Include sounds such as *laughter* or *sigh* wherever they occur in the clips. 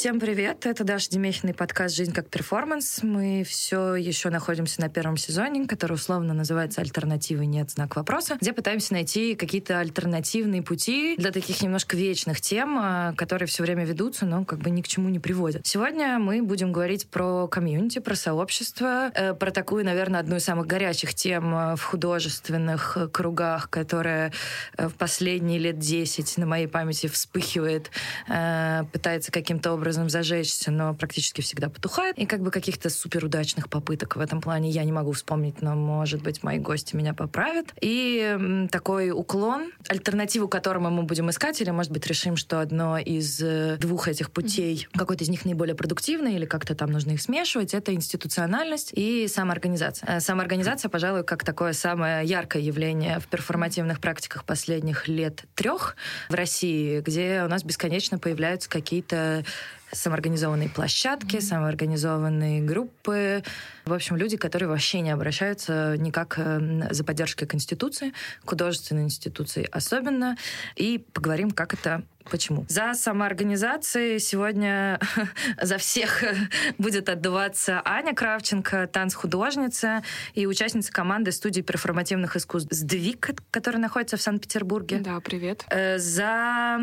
Всем привет! Это Даша Демехина, подкаст «Жизнь как перформанс». Мы все еще находимся на первом сезоне, который условно называется «Альтернативы нет. Знак вопроса», где пытаемся найти какие-то альтернативные пути для таких немножко вечных тем, а, которые все время ведутся, но как бы ни к чему не приводят. Сегодня мы будем говорить про комьюнити, про сообщество, э, про такую, наверное, одну из самых горячих тем э, в художественных кругах, которая э, в последние лет 10 на моей памяти вспыхивает, пытается каким-то образом образом зажечься, но практически всегда потухает. И как бы каких-то суперудачных попыток в этом плане я не могу вспомнить, но, может быть, мои гости меня поправят. И такой уклон, альтернативу которому мы будем искать, или, может быть, решим, что одно из э, двух этих путей, какой-то из них наиболее продуктивный, или как-то там нужно их смешивать, это институциональность и самоорганизация. Э, самоорганизация, пожалуй, как такое самое яркое явление в перформативных практиках последних лет трех в России, где у нас бесконечно появляются какие-то самоорганизованные площадки, mm-hmm. самоорганизованные группы. В общем, люди, которые вообще не обращаются никак э, за поддержкой Конституции, художественной институции особенно. И поговорим, как это Почему? За самоорганизацией сегодня *laughs* за всех будет отдуваться Аня Кравченко, танцхудожница и участница команды студии перформативных искусств «Сдвиг», которая находится в Санкт-Петербурге. Да, привет. Э, за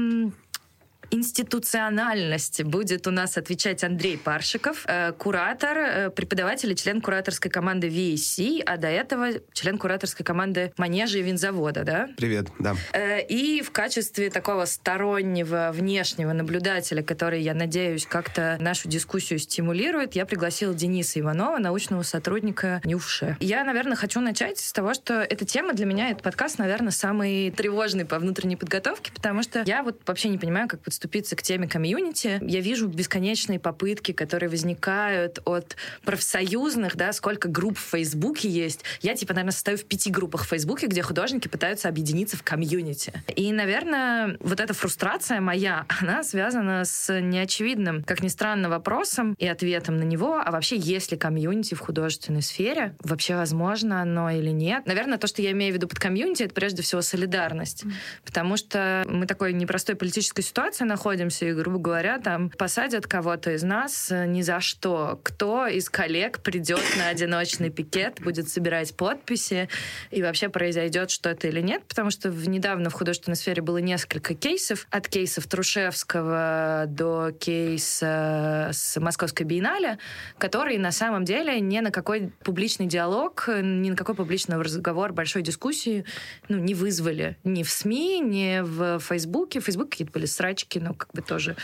институциональности будет у нас отвечать Андрей Паршиков, э, куратор, э, преподаватель и член кураторской команды VSC, а до этого член кураторской команды Манежа и винзавода, да? Привет, да. Э, и в качестве такого стороннего внешнего наблюдателя, который, я надеюсь, как-то нашу дискуссию стимулирует, я пригласила Дениса Иванова, научного сотрудника НЮФШЕ. Я, наверное, хочу начать с того, что эта тема для меня, этот подкаст, наверное, самый тревожный по внутренней подготовке, потому что я вот вообще не понимаю, как подступиться к теме комьюнити. Я вижу бесконечные попытки, которые возникают от профсоюзных, да, сколько групп в Фейсбуке есть. Я, типа, наверное, состою в пяти группах в Фейсбуке, где художники пытаются объединиться в комьюнити. И, наверное, вот эта фрустрация моя, *laughs* она связана с неочевидным, как ни странно, вопросом и ответом на него, а вообще есть ли комьюнити в художественной сфере? Вообще возможно оно или нет? Наверное, то, что я имею в виду под комьюнити, это прежде всего солидарность. Mm. Потому что мы такой непростой политической ситуации находимся, и, грубо говоря, там посадят кого-то из нас э, ни за что. Кто из коллег придет на одиночный пикет, будет собирать подписи, и вообще произойдет что-то или нет, потому что в, недавно в художественной сфере было несколько кейсов, от кейсов Трушевского до кейса с Московской биеннале, которые на самом деле ни на какой публичный диалог, ни на какой публичный разговор, большой дискуссии ну, не вызвали ни в СМИ, ни в Фейсбуке. В Фейсбуке какие-то были срачки, ну, как бы тоже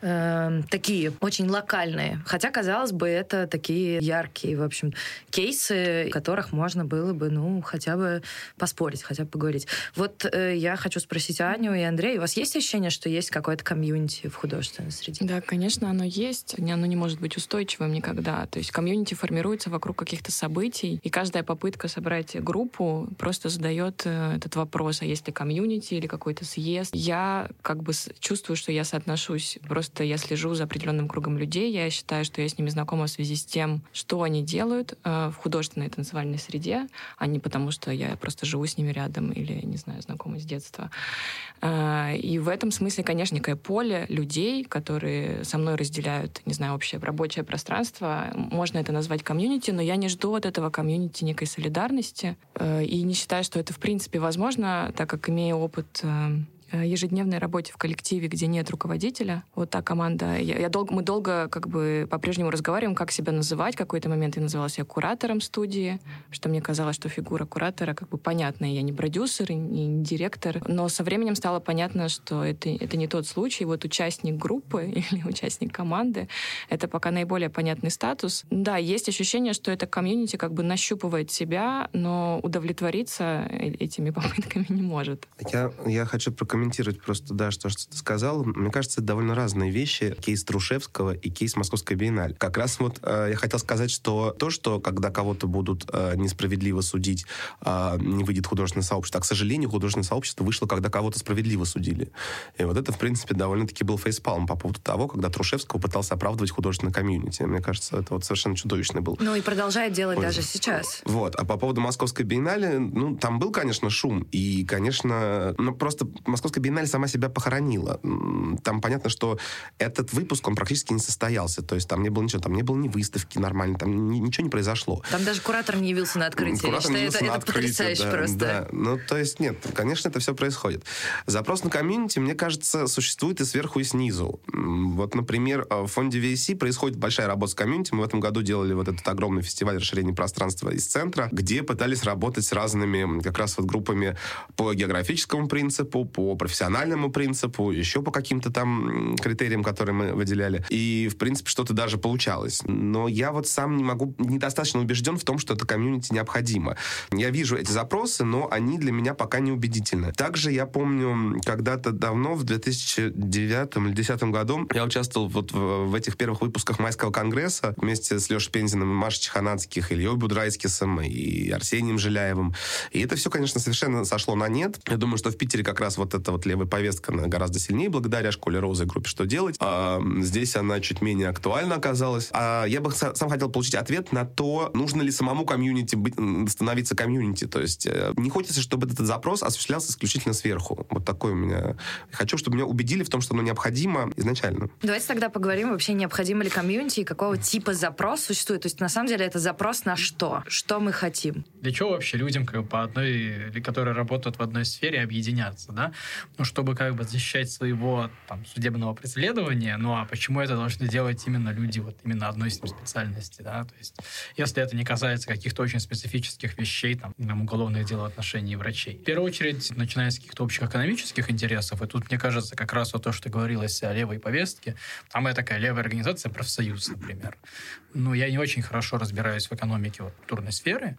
э, такие очень локальные. Хотя, казалось бы, это такие яркие, в общем, кейсы, которых можно было бы, ну, хотя бы поспорить, хотя бы поговорить. Вот э, я хочу спросить Аню и Андрея, у вас есть ощущение, что есть какое-то комьюнити в художественной среде? Да, конечно, оно есть. Оно не может быть устойчивым никогда. То есть комьюнити формируется вокруг каких-то событий, и каждая попытка собрать группу просто задает э, этот вопрос, а есть ли комьюнити или какой-то съезд. Я как бы чувствую, что я соотношусь просто Просто я слежу за определенным кругом людей. Я считаю, что я с ними знакома в связи с тем, что они делают э, в художественной танцевальной среде, а не потому, что я просто живу с ними рядом или, не знаю, знакома с детства. Э, и в этом смысле, конечно, некое поле людей, которые со мной разделяют, не знаю, общее рабочее пространство. Можно это назвать комьюнити, но я не жду от этого комьюнити некой солидарности. Э, и не считаю, что это в принципе возможно, так как имею опыт ежедневной работе в коллективе, где нет руководителя. Вот та команда. Я, я долго, мы долго как бы по-прежнему разговариваем, как себя называть. В какой-то момент я называла себя куратором студии, что мне казалось, что фигура куратора как бы понятная. Я не продюсер и не директор. Но со временем стало понятно, что это, это не тот случай. Вот участник группы *laughs* или участник команды — это пока наиболее понятный статус. Да, есть ощущение, что это комьюнити как бы нащупывает себя, но удовлетвориться э, этими *laughs* попытками не может. Я, я хочу прокомментировать прокомментировать просто, да, что, что ты сказал. Мне кажется, это довольно разные вещи. Кейс Трушевского и кейс Московской биеннале. Как раз вот э, я хотел сказать, что то, что когда кого-то будут э, несправедливо судить, э, не выйдет художественное сообщество. А, к сожалению, художественное сообщество вышло, когда кого-то справедливо судили. И вот это, в принципе, довольно-таки был фейспалм по поводу того, когда Трушевского пытался оправдывать художественное комьюнити. Мне кажется, это вот совершенно чудовищный был. Ну и продолжает делать Ой. даже сейчас. Вот. А по поводу Московской биеннале, ну, там был, конечно, шум. И, конечно, ну, просто Московская биеннале сама себя похоронила. Там понятно, что этот выпуск, он практически не состоялся. То есть там не было ничего, там не было ни выставки нормальной, там ни, ничего не произошло. Там даже куратор не явился на открытие. Куратор не явился это, на это открытие, потрясающе да, просто. Да. Ну, то есть нет, конечно, это все происходит. Запрос на комьюнити, мне кажется, существует и сверху, и снизу. Вот, например, в фонде VC происходит большая работа с комьюнити. Мы в этом году делали вот этот огромный фестиваль расширения пространства из центра, где пытались работать с разными как раз вот группами по географическому принципу, по профессиональному принципу, еще по каким-то там критериям, которые мы выделяли. И, в принципе, что-то даже получалось. Но я вот сам не могу, недостаточно убежден в том, что это комьюнити необходимо. Я вижу эти запросы, но они для меня пока не убедительны. Также я помню, когда-то давно, в 2009 или 2010 году, я участвовал вот в, в этих первых выпусках Майского конгресса вместе с Лешей Пензиным, Машей Чеханацких, Ильей Будрайскисом и Арсением Жиляевым. И это все, конечно, совершенно сошло на нет. Я думаю, что в Питере как раз вот эта вот левая повестка она гораздо сильнее благодаря школе Розы и группе «Что делать?». А здесь она чуть менее актуальна оказалась. А я бы сам хотел получить ответ на то, нужно ли самому комьюнити быть, становиться комьюнити. То есть э, не хочется, чтобы этот запрос осуществлялся исключительно сверху. Вот такой у меня... Хочу, чтобы меня убедили в том, что оно необходимо изначально. Давайте тогда поговорим вообще, необходимо ли комьюнити и какого типа запрос существует. То есть на самом деле это запрос на что? Что мы хотим? Для чего вообще людям как бы, по одной, которые работают в одной сфере, объединяться, да? Ну, чтобы как бы защищать своего там, судебного преследования, ну а почему это должны делать именно люди вот именно одной специальности, да? То есть если это не касается каких-то очень специфических вещей, там, там уголовных дел в отношении врачей. В первую очередь, начиная с каких-то общих экономических интересов, и тут, мне кажется, как раз вот то, что говорилось о левой повестке, там я такая левая организация, профсоюз, например. Ну, я не очень хорошо разбираюсь в экономике вот, культурной сферы,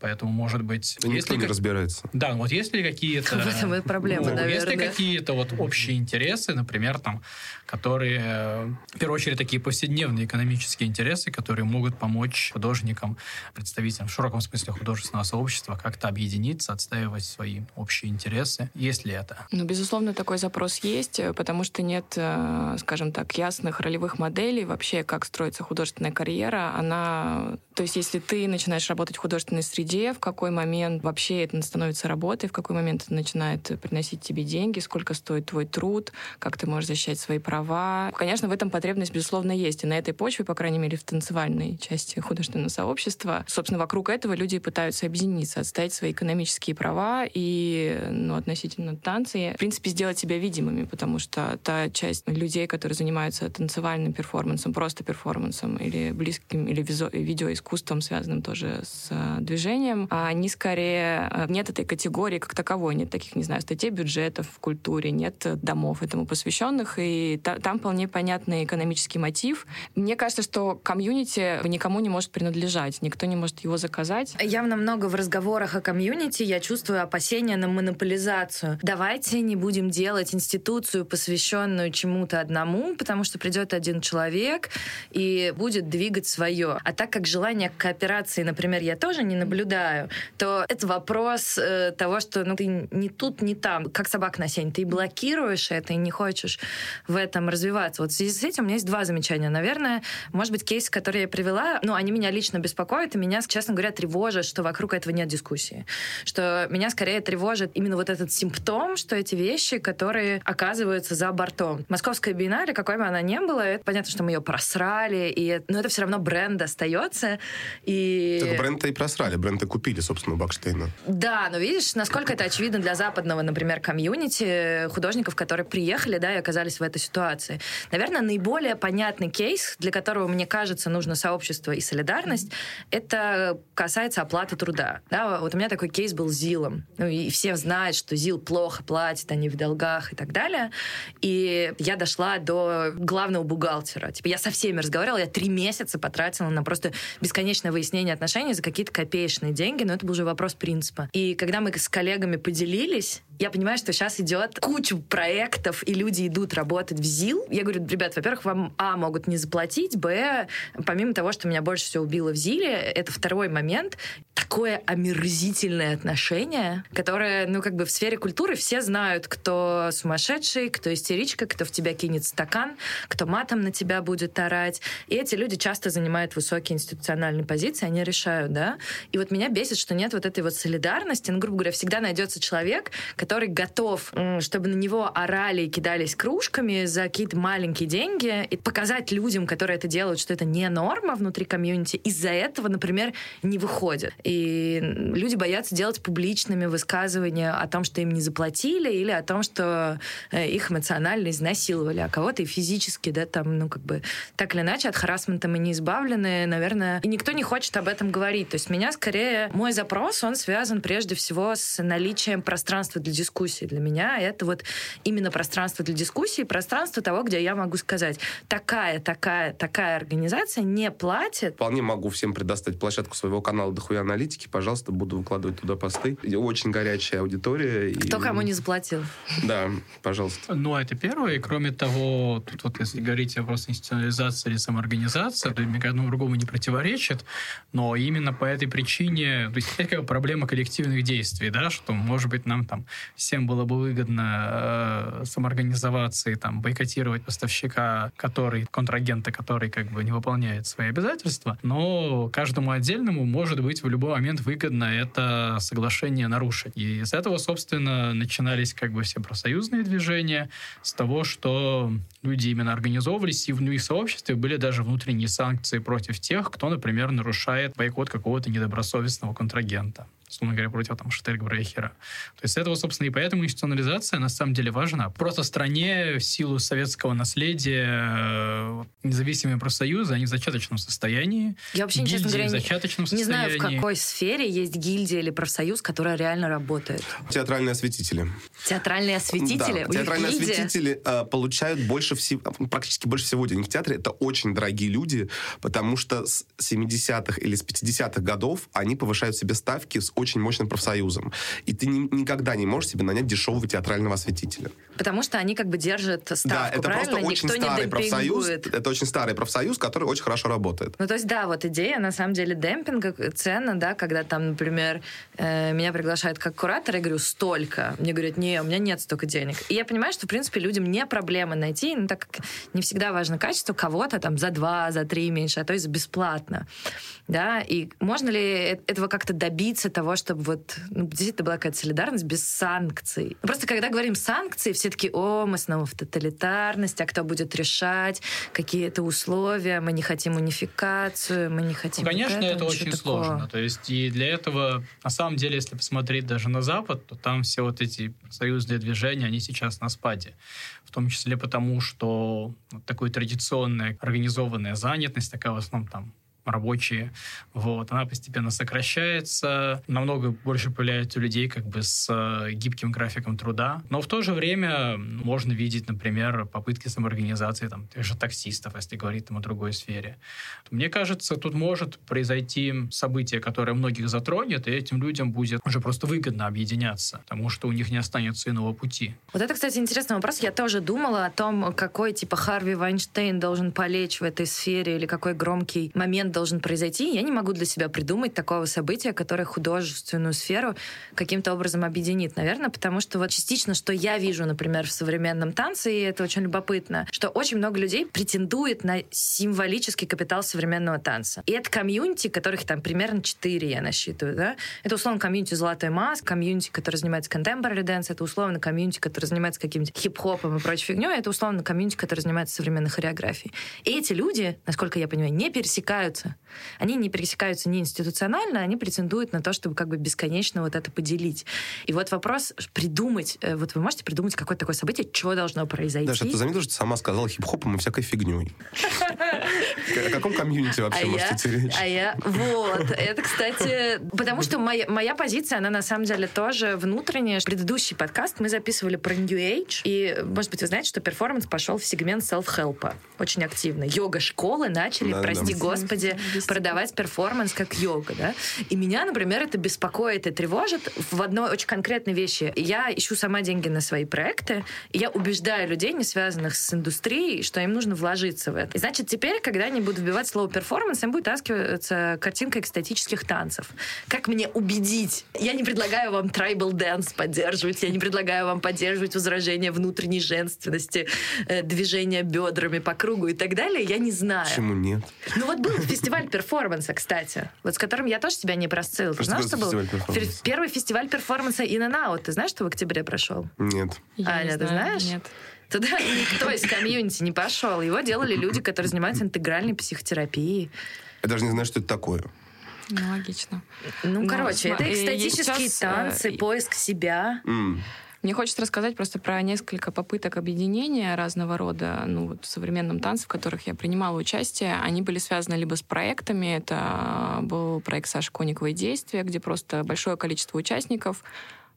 поэтому, может быть... Да если не как... разбирается. Да, вот если какие-то... *laughs* В этом и проблема, ну, наверное. Если какие-то вот общие интересы, например, там, которые, в первую очередь, такие повседневные экономические интересы, которые могут помочь художникам, представителям в широком смысле художественного сообщества как-то объединиться, отстаивать свои общие интересы. Есть ли это? Ну, безусловно, такой запрос есть, потому что нет, э, скажем так, ясных ролевых моделей вообще, как строится художественная карьера. Она... То есть, если ты начинаешь работать в художественной среде, в какой момент вообще это становится работой, в какой момент это начинает приносить тебе деньги, сколько стоит твой труд, как ты можешь защищать свои права. Конечно, в этом потребность, безусловно, есть. И на этой почве, по крайней мере, в танцевальной части художественного сообщества, собственно, вокруг этого люди пытаются объединиться, отстоять свои экономические права и, ну, относительно танцы, в принципе, сделать себя видимыми, потому что та часть людей, которые занимаются танцевальным перформансом, просто перформансом или близким, или видеоискусством, связанным тоже с э, движением, они скорее... Э, нет этой категории как таковой, нет таких, не знаю, статей бюджетов в культуре, нет домов этому посвященных, и та, там вполне понятный экономический мотив. Мне кажется, что комьюнити никому не может принадлежать, никто не может его заказать. Явно много в разговорах о комьюнити я чувствую опасения на монополизацию. Давайте не будем делать институцию, посвященную чему-то одному, потому что придет один человек и будет двигать свое. А так как желание к кооперации, например, я тоже не наблюдаю, то это вопрос э, того, что ну, ты не тут, не там, как собак на сень. Ты блокируешь это и не хочешь в этом развиваться. Вот в связи с этим у меня есть два замечания. Наверное, может быть, кейсы, которые я привела, ну, они меня лично беспокоят, и меня, честно говоря, тревожат, что вокруг этого нет дискуссии. Что меня скорее тревожит именно вот этот симптом, что эти вещи, которые оказываются за бортом. Московская биеннале, какой бы она ни была, это понятно, что мы ее просрали, и, но это все равно бренд остается. И... Так бренд-то и просрали, бренд-то купили, собственно, Бакштейна. Да, но видишь, насколько это очевидно для западного, например, комьюнити художников, которые приехали, да, и оказались в этой ситуации. Наверное, наиболее понятный кейс, для которого, мне кажется, нужно сообщество и солидарность, это касается оплаты труда. Да, вот у меня такой кейс был с ЗИЛом. Ну, и все знают, что ЗИЛ плохо платит, они в долгах и так далее. И я дошла до главного бухгалтера. Типа я со всеми разговаривала, я три месяца потратила на просто бесконечное выяснение отношений за какие-то копеечные деньги, но это был уже вопрос принципа. И когда мы с коллегами поделились, я понимаю, что сейчас идет куча проектов, и люди идут работать в ЗИЛ. Я говорю, ребят, во-первых, вам, а, могут не заплатить, б, помимо того, что меня больше всего убило в ЗИЛе, это второй момент, такое омерзительное отношение, которое, ну, как бы в сфере культуры все знают, кто сумасшедший, кто истеричка, кто в тебя кинет стакан, кто матом на тебя будет орать. И эти люди часто занимают высокие институциональные позиции, они решают, да. И вот меня бесит, что нет вот этой вот солидарности. Ну, грубо говоря, всегда найдется человек, который готов, чтобы на него орали и кидались кружками за какие-то маленькие деньги, и показать людям, которые это делают, что это не норма внутри комьюнити, из-за этого, например, не выходят. И люди боятся делать публичными высказывания о том, что им не заплатили, или о том, что э, их эмоционально изнасиловали, а кого-то и физически, да, там, ну, как бы, так или иначе, от харасмента мы не избавлены, наверное, и никто не хочет об этом говорить. То есть меня скорее, мой запрос, он связан прежде всего с наличием пространства для дискуссии. Для меня это вот именно пространство для дискуссии, пространство того, где я могу сказать, такая, такая, такая организация не платит. Вполне могу всем предоставить площадку своего канала «Дохуя аналитики». Пожалуйста, буду выкладывать туда посты. Очень горячая аудитория. Кто и... кому не заплатил. Да, пожалуйста. Ну, это первое. И кроме того, тут вот если говорить о просто институционализации или самоорганизации, то ни одному другому не противоречит. Но именно по этой причине, то есть это как проблема коллективных действий, да, что, может быть, нам там всем было бы выгодно э, самоорганизоваться и там бойкотировать поставщика, который, контрагента, который как бы не выполняет свои обязательства, но каждому отдельному может быть в любой момент выгодно это соглашение нарушить. И с этого, собственно, начинались как бы все профсоюзные движения, с того, что люди именно организовывались, и в их сообществе были даже внутренние санкции против тех, кто, например, нарушает бойкот какого-то недобросовестного контрагента условно говоря, против там Штельгбрехера. То есть этого, собственно, и поэтому институционализация на самом деле важна. Просто в стране в силу советского наследия э, независимые профсоюзы, они в зачаточном состоянии. Я вообще, честно говоря, в зачаточном не, не знаю, в какой сфере есть гильдия или профсоюз, которая реально работает. Театральные осветители. Театральные осветители? Да, театральные осветители э, получают больше всего, практически больше всего денег в театре. Это очень дорогие люди, потому что с 70-х или с 50-х годов они повышают себе ставки с очень мощным профсоюзом. И ты ни, никогда не можешь себе нанять дешевого театрального осветителя. Потому что они как бы держат ставку, Да, это правильно? просто очень Никто старый профсоюз. Это очень старый профсоюз, который очень хорошо работает. Ну, то есть, да, вот идея, на самом деле, демпинга цена, да, когда там, например, э, меня приглашают как куратор, я говорю, столько. Мне говорят, не, у меня нет столько денег. И я понимаю, что, в принципе, людям не проблема найти, ну, так как не всегда важно качество, кого-то там за два, за три меньше, а то есть бесплатно. Да, и можно ли э, этого как-то добиться, того, чтобы вот ну, действительно была какая-то солидарность без санкций. Просто когда говорим санкции, все таки о, мы снова в тоталитарности, а кто будет решать, какие это условия, мы не хотим унификацию, мы не хотим... Ну, конечно, этого, это очень такого. сложно. То есть и для этого, на самом деле, если посмотреть даже на Запад, то там все вот эти союзные движения, они сейчас на спаде. В том числе потому, что вот такой традиционная организованная занятость, такая в основном там рабочие, вот, она постепенно сокращается, намного больше появляется людей как бы с э, гибким графиком труда, но в то же время можно видеть, например, попытки самоорганизации там, тех же таксистов, если говорить там о другой сфере. Мне кажется, тут может произойти событие, которое многих затронет, и этим людям будет уже просто выгодно объединяться, потому что у них не останется иного пути. Вот это, кстати, интересный вопрос. Я тоже думала о том, какой типа Харви Вайнштейн должен полечь в этой сфере, или какой громкий момент должен произойти, я не могу для себя придумать такого события, которое художественную сферу каким-то образом объединит. Наверное, потому что вот частично, что я вижу, например, в современном танце, и это очень любопытно, что очень много людей претендует на символический капитал современного танца. И это комьюнити, которых там примерно 4 я насчитываю, да? Это условно комьюнити «Золотой маски», комьюнити, который занимается contemporary dance, это условно комьюнити, который занимается каким-то хип-хопом и прочей фигней, это условно комьюнити, который занимается современной хореографией. И эти люди, насколько я понимаю, не пересекаются, пересекаются. Они не пересекаются не институционально, они претендуют на то, чтобы как бы бесконечно вот это поделить. И вот вопрос придумать, э, вот вы можете придумать какое-то такое событие, что должно произойти? Даша, ты заметила, что ты сама сказала хип-хопом и всякой фигней. *laughs* О каком комьюнити вообще а можете идти речь? А я, вот, это, кстати, потому что моя, позиция, она на самом деле тоже внутренняя. Предыдущий подкаст мы записывали про New Age, и, может быть, вы знаете, что перформанс пошел в сегмент self-help очень активно. Йога-школы начали, прости господи, продавать перформанс как йога, да. И меня, например, это беспокоит и тревожит в одной очень конкретной вещи. Я ищу сама деньги на свои проекты, и я убеждаю людей, не связанных с индустрией, что им нужно вложиться в это. И значит, теперь, когда они будут вбивать слово перформанс, им будет вытаскиваться картинка экстатических танцев. Как мне убедить? Я не предлагаю вам tribal dance поддерживать, я не предлагаю вам поддерживать возражение внутренней женственности, э, движение бедрами по кругу и так далее. Я не знаю. Почему нет? Ну вот был фестиваль *laughs* перформанса, кстати, вот с которым я тоже тебя не простыл. Ты такое что был фестиваль первый фестиваль перформанса In and Out? Ты знаешь, что в октябре прошел? Нет. Я не Аня, ты знаю, знаешь? Нет. Туда никто из комьюнити не пошел. Его делали люди, которые занимаются интегральной психотерапией. Я даже не знаю, что это такое. Ну, логично. Ну, Ну, короче, это и экстатические сейчас, э, танцы, поиск себя. М. Мне хочется рассказать просто про несколько попыток объединения разного рода, ну, вот в современном танце, в которых я принимала участие. Они были связаны либо с проектами, это был проект Саши Кониковой «Действия», где просто большое количество участников,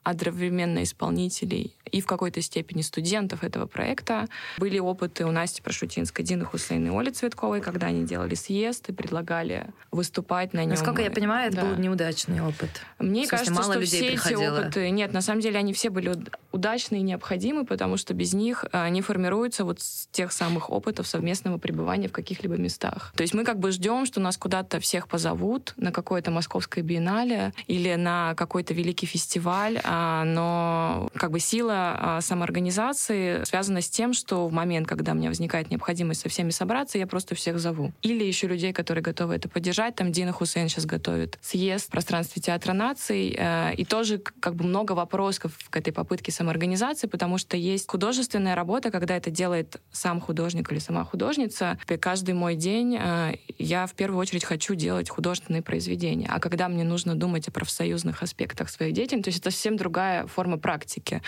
одновременно исполнителей и в какой-то степени студентов этого проекта. Были опыты у Насти Прошутинской, Дины Хусейн и Оли Цветковой, когда они делали съезд и предлагали выступать на нем. Насколько я понимаю, это Да. был неудачный опыт. Мне смысле, кажется, мало что людей все приходило. эти опыты... Нет, на самом деле они все были уд- удачны и необходимы, потому что без них э, они формируются вот с тех самых опытов совместного пребывания в каких-либо местах. То есть мы как бы ждем, что нас куда-то всех позовут на какое-то московское биеннале или на какой-то великий фестиваль, а, но как бы сила а, самоорганизации связана с тем, что в момент, когда у меня возникает необходимость со всеми собраться, я просто всех зову. Или еще людей, которые готовы это поддержать. Там Дина Хусейн сейчас готовит съезд в пространстве Театра наций. э, И тоже как бы много вопросов к этой попытке самоорганизации, потому что есть художественная работа, когда это делает сам художник или сама художница. И каждый мой день э, я в первую очередь хочу делать художественные произведения. А когда мне нужно думать о профсоюзных аспектах своей деятельности, то есть это совсем другая форма практики.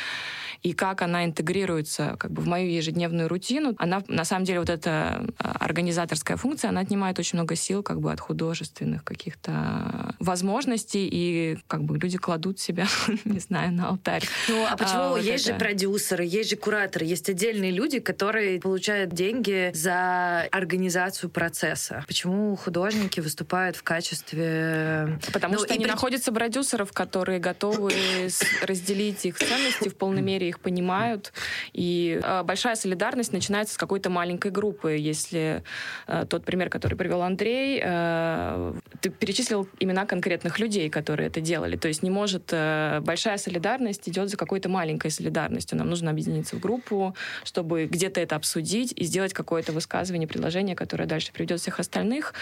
И как она интегрируется как бы в мою ежедневную рутину, она на самом деле вот эта э, организаторская функция, она отнимает очень много сил как бы от художественных каких-то возможностей, и как бы люди кладут себя, *laughs* не знаю, на алтарь. Ну, а почему вот есть это. же продюсеры, есть же кураторы, есть отдельные люди, которые получают деньги за организацию процесса. Почему художники выступают в качестве... Потому Ну, что они при- находятся продюсеров, которые готовы *coughs* с- разделить их ценности, в полной мере их понимают. И э, большая солидарность начинается с какой-то маленькой группы. Если э, тот пример, который привел Андрей, э, ты перечислил имена конкретных людей, которые это делали. То есть не может... большая солидарность идет за какой-то маленькой солидарностью. Нам нужно объединиться в группу, чтобы где-то это обсудить и сделать какое-то высказывание, предложение, которое дальше приведет всех остальных.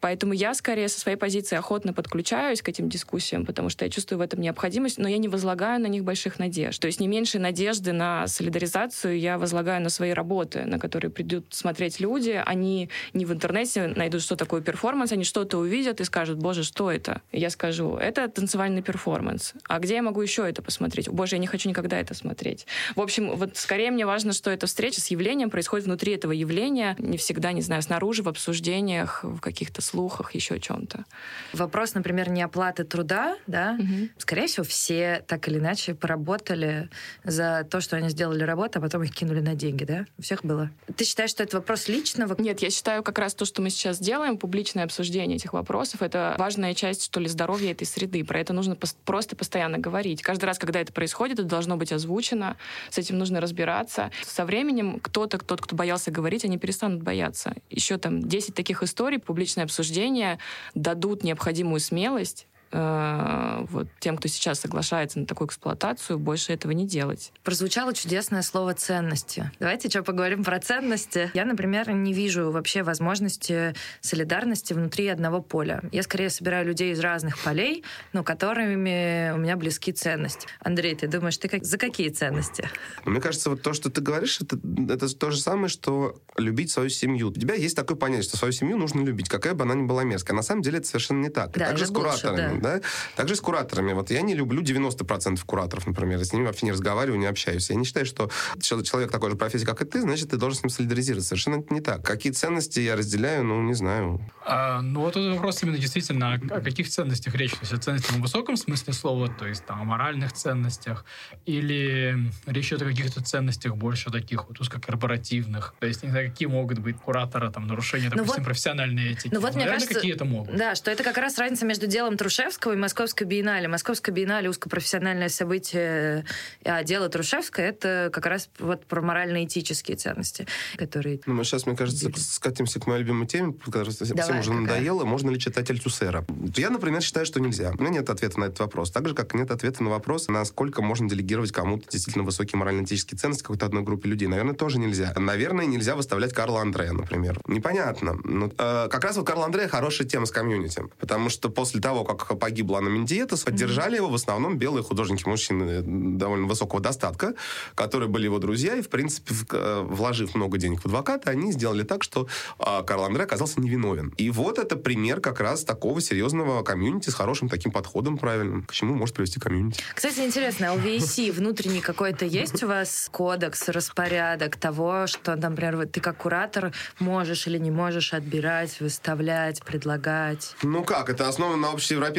Поэтому я скорее со своей позиции охотно подключаюсь к этим дискуссиям, потому что я чувствую в этом необходимость, но я не возлагаю на них больших надежд. То есть не меньше надежды на солидаризацию я возлагаю на свои работы, на которые придут смотреть люди. Они не в интернете найдут, что такое перформанс, они что-то увидят и скажут, боже, что это? И я скажу, это танцевальный перформанс. А где я могу еще это посмотреть? Боже, я не хочу никогда это смотреть. В общем, вот скорее мне важно, что эта встреча с явлением происходит внутри этого явления, не всегда, не знаю, снаружи, в обсуждениях, в каких-то слухах, еще о чем-то. Вопрос, например, не оплаты труда, да? Скорее всего, все так или иначе поработали за то, что они сделали работу, а потом их кинули на деньги, да? У всех было. Ты считаешь, что это вопрос личного? Нет, я считаю, как раз то, что мы сейчас делаем, публичное обсуждение этих вопросов, это важная часть, что ли, здоровья этой среды. Про это нужно пос- просто постоянно говорить. Каждый раз, когда это происходит, это должно быть озвучено, с этим нужно разбираться. Со временем кто-то, тот, кто боялся говорить, они перестанут бояться. Еще там 10 таких историй, публичное обсуждение дадут необходимую смелость вот тем, кто сейчас соглашается на такую эксплуатацию, больше этого не делать. Прозвучало чудесное слово «ценности». Давайте что, поговорим про ценности. Я, например, не вижу вообще возможности солидарности внутри одного поля. Я скорее собираю людей из разных полей, но которыми у меня близки ценности. Андрей, ты думаешь, ты как... за какие ценности? Но Мне кажется, вот то, что ты говоришь, это, это то же самое, что любить свою семью. У тебя есть такое понятие, что свою семью нужно любить, какая бы она ни была мерзкая. На самом деле это совершенно не так. И Да, также это с кураторами. bullshit, да. да? Также с кураторами. Вот я не люблю 90% кураторов, например. Я с ними вообще не разговариваю, не общаюсь. Я не считаю, что человек такой же профессии, как и ты, значит, ты должен с ним солидаризироваться. Совершенно это не так. Какие ценности я разделяю, ну, не знаю. А, ну, вот этот вопрос именно действительно, о каких ценностях речь? То есть о ценностях в высоком смысле слова, то есть там о моральных ценностях, или речь идет о каких-то ценностях больше таких вот узкокорпоративных? То есть, не знаю, какие могут быть куратора, там, нарушения, ну допустим, вот, профессиональной этики? Ну, вот, Наверное, мне кажется, какие-то могут. Да, что это как раз разница между делом Трушевского и Московской биеннале. Московская биеннале узкопрофессиональное событие, а дело Трушевского это как раз вот про морально-этические ценности, которые... Ну, мы сейчас, мне кажется, скатимся к моей любимой теме, которая всем Давай, уже какая? надоела. Можно ли читать Альтусера? Я, например, считаю, что нельзя. У меня нет ответа на этот вопрос. Так же, как нет ответа на вопрос, насколько можно делегировать кому-то действительно высокие морально-этические ценности какой-то одной группе людей. Наверное, тоже нельзя. Наверное, нельзя выставлять Карла Андрея, например. Непонятно. Но, э, как раз вот Карл Андрея хорошая тема с комьюнити. Потому что после того, как погибла Анна Мендиетас, поддержали mm-hmm. его в основном белые художники-мужчины довольно высокого достатка, которые были его друзья, и, в принципе, э, вложив много денег в адвоката, они сделали так, что э, Карл Андре оказался невиновен. И вот это пример как раз такого серьезного комьюнити с хорошим таким подходом правильным, к чему может привести комьюнити. Кстати, интересно, LVC внутренний какой-то есть у вас кодекс, распорядок того, что, например, вот ты как куратор можешь или не можешь отбирать, выставлять, предлагать? Ну как, это основано на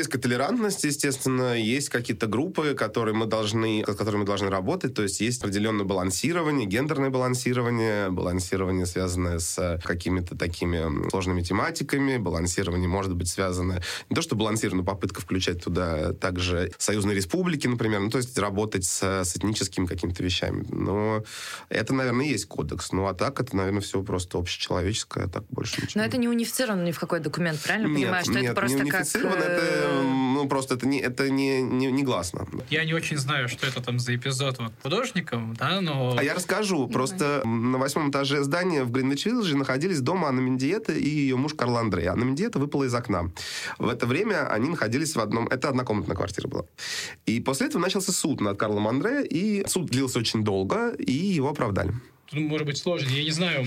общеевропейской толерантности, естественно. Есть какие-то группы, которые мы должны, с которыми мы должны работать, то есть есть определенное балансирование, гендерное балансирование, балансирование, связанное с какими-то такими сложными тематиками, балансирование может быть связано не то, что балансирование, но попытка включать туда также союзные республики, например, ну то есть работать с, с этническими какими-то вещами. Но это, наверное, есть кодекс. Ну а так это, наверное, все просто общечеловеческое, так больше ничего. Но это не унифицировано ни в какой документ, правильно нет, понимаю? Что нет, это просто не как... Это, э, ну, просто это не, это не, не, не гласно. Я не очень знаю, что это там за эпизод вот художником, да, но... А я расскажу. Просто на восьмом этаже здания в Гринвич-Виллидже находились дома Анны Мендиета и ее муж Карл Андрей. Анна Мендиета выпала из окна. В это время они находились в одном... Это однокомнатная квартира была. И после этого начался суд над Карлом Андре, и суд длился очень долго, и его оправдали. Тут может быть сложно. Я не знаю,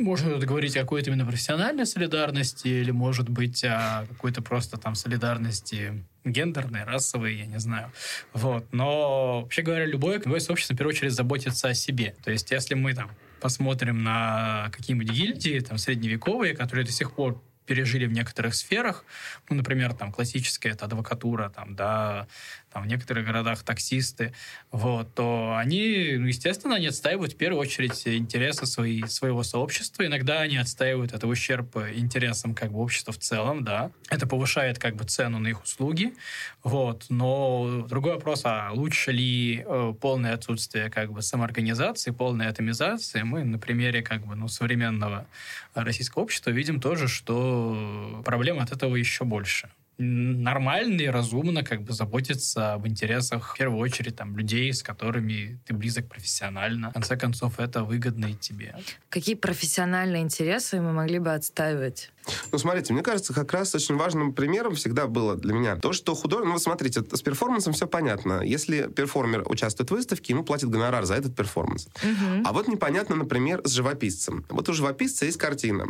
можно говорить о какой-то именно профессиональной солидарности или, может быть, о какой-то просто там солидарности гендерной, расовой, я не знаю. Вот. Но, вообще говоря, любое, любое сообщество, в первую очередь, заботится о себе. То есть, если мы там посмотрим на какие-нибудь гильдии, там, средневековые, которые до сих пор пережили в некоторых сферах, ну, например, там, классическая это адвокатура, там, да, там, в некоторых городах таксисты, вот, то они, ну, естественно, они отстаивают в первую очередь интересы свои, своего сообщества. Иногда они отстаивают это ущерб интересам как бы общества в целом, да. Это повышает как бы цену на их услуги, вот. Но другой вопрос, а лучше ли э, полное отсутствие как бы самоорганизации, полная атомизация? Мы на примере как бы, ну, современного российского общества видим тоже, что проблем от этого еще больше нормально и разумно как бы заботиться об интересах, в первую очередь, там, людей, с которыми ты близок профессионально. В конце концов, это выгодно и тебе. Какие профессиональные интересы мы могли бы отстаивать? Ну, смотрите, мне кажется, как раз очень важным примером всегда было для меня то, что художник... Ну, вот смотрите, с перформансом все понятно. Если перформер участвует в выставке, ему платят гонорар за этот перформанс. Угу. А вот непонятно, например, с живописцем. Вот у живописца есть картина.